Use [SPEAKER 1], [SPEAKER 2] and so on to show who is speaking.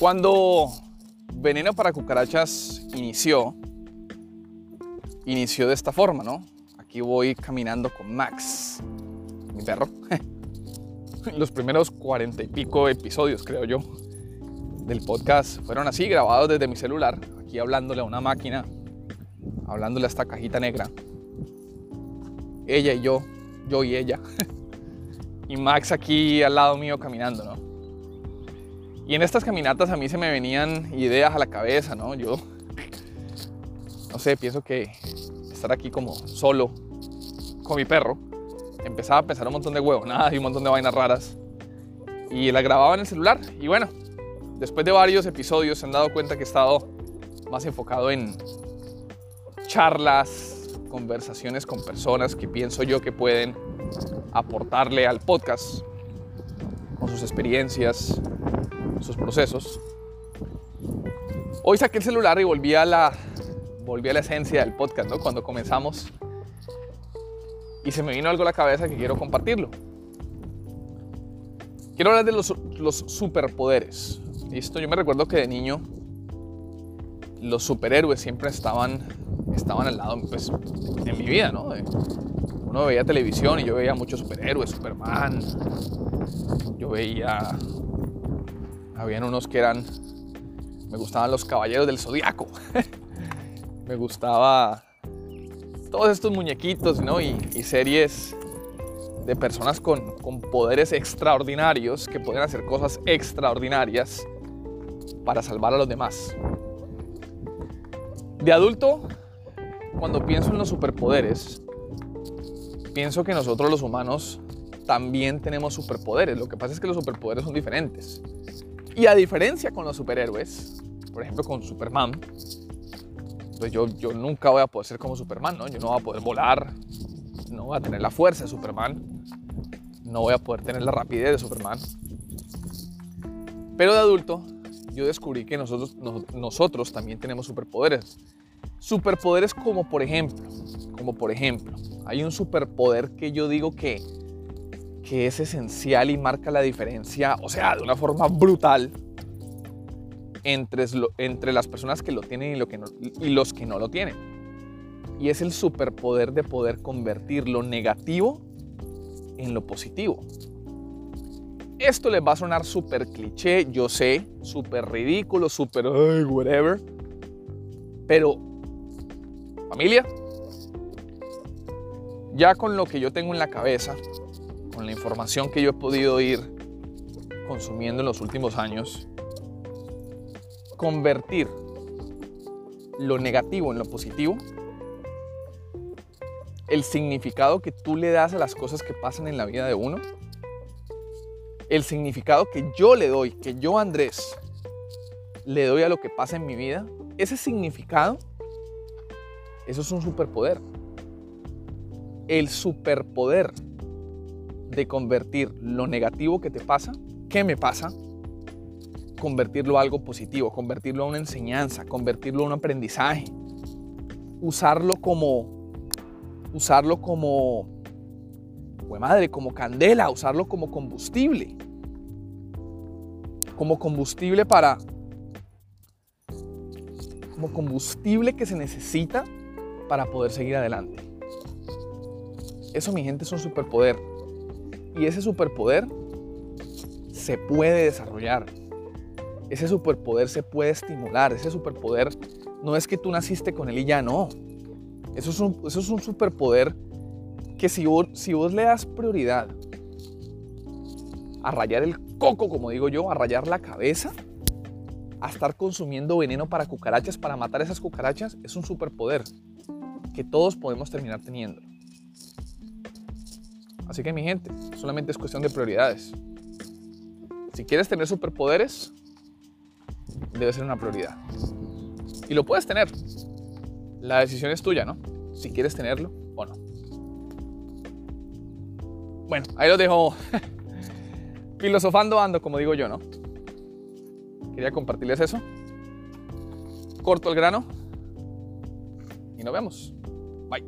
[SPEAKER 1] Cuando Veneno para Cucarachas inició, inició de esta forma, ¿no? Aquí voy caminando con Max, mi perro. Los primeros cuarenta y pico episodios, creo yo, del podcast fueron así, grabados desde mi celular, aquí hablándole a una máquina, hablándole a esta cajita negra. Ella y yo, yo y ella. y Max aquí al lado mío caminando, ¿no? Y en estas caminatas a mí se me venían ideas a la cabeza, ¿no? Yo, no sé, pienso que estar aquí como solo con mi perro, empezaba a pensar un montón de huevos, nada, y un montón de vainas raras. Y la grababa en el celular. Y bueno, después de varios episodios se han dado cuenta que he estado más enfocado en charlas, conversaciones con personas que pienso yo que pueden aportarle al podcast con sus experiencias, sus procesos. Hoy saqué el celular y volví a la, volví a la esencia del podcast, ¿no? Cuando comenzamos. Y se me vino algo a la cabeza que quiero compartirlo. Quiero hablar de los, los superpoderes. ¿Listo? Yo me recuerdo que de niño los superhéroes siempre estaban, estaban al lado, pues, en mi vida, ¿no? Uno veía televisión y yo veía muchos superhéroes, Superman. Yo veía habían unos que eran, me gustaban los caballeros del zodiaco. me gustaba todos estos muñequitos, ¿no? Y, series de personas con, con, poderes extraordinarios que pueden hacer cosas extraordinarias para salvar a los demás. De adulto, cuando pienso en los superpoderes, pienso que nosotros los humanos también tenemos superpoderes. Lo que pasa es que los superpoderes son diferentes. Y a diferencia con los superhéroes, por ejemplo con Superman, pues yo, yo nunca voy a poder ser como Superman, ¿no? Yo no voy a poder volar, no voy a tener la fuerza de Superman, no voy a poder tener la rapidez de Superman. Pero de adulto, yo descubrí que nosotros, nosotros también tenemos superpoderes. Superpoderes como por ejemplo, como por ejemplo, hay un superpoder que yo digo que que es esencial y marca la diferencia, o sea, de una forma brutal, entre, entre las personas que lo tienen y, y los que no lo tienen. Y es el superpoder de poder convertir lo negativo en lo positivo. Esto les va a sonar súper cliché, yo sé, súper ridículo, súper whatever. Pero, familia, ya con lo que yo tengo en la cabeza, con la información que yo he podido ir consumiendo en los últimos años, convertir lo negativo en lo positivo, el significado que tú le das a las cosas que pasan en la vida de uno, el significado que yo le doy, que yo Andrés le doy a lo que pasa en mi vida, ese significado, eso es un superpoder. El superpoder de convertir lo negativo que te pasa, que me pasa, convertirlo a algo positivo, convertirlo a una enseñanza, convertirlo a un aprendizaje, usarlo como, usarlo como, madre, como candela, usarlo como combustible, como combustible para, como combustible que se necesita para poder seguir adelante. Eso, mi gente, es un superpoder. Y ese superpoder se puede desarrollar. Ese superpoder se puede estimular. Ese superpoder no es que tú naciste con él y ya no. Eso es un, eso es un superpoder que si vos, si vos le das prioridad a rayar el coco, como digo yo, a rayar la cabeza, a estar consumiendo veneno para cucarachas, para matar esas cucarachas, es un superpoder que todos podemos terminar teniendo. Así que mi gente, solamente es cuestión de prioridades. Si quieres tener superpoderes, debe ser una prioridad. Y lo puedes tener. La decisión es tuya, ¿no? Si quieres tenerlo o no. Bueno, ahí lo dejo filosofando ando, como digo yo, ¿no? Quería compartirles eso. Corto el grano. Y nos vemos. Bye.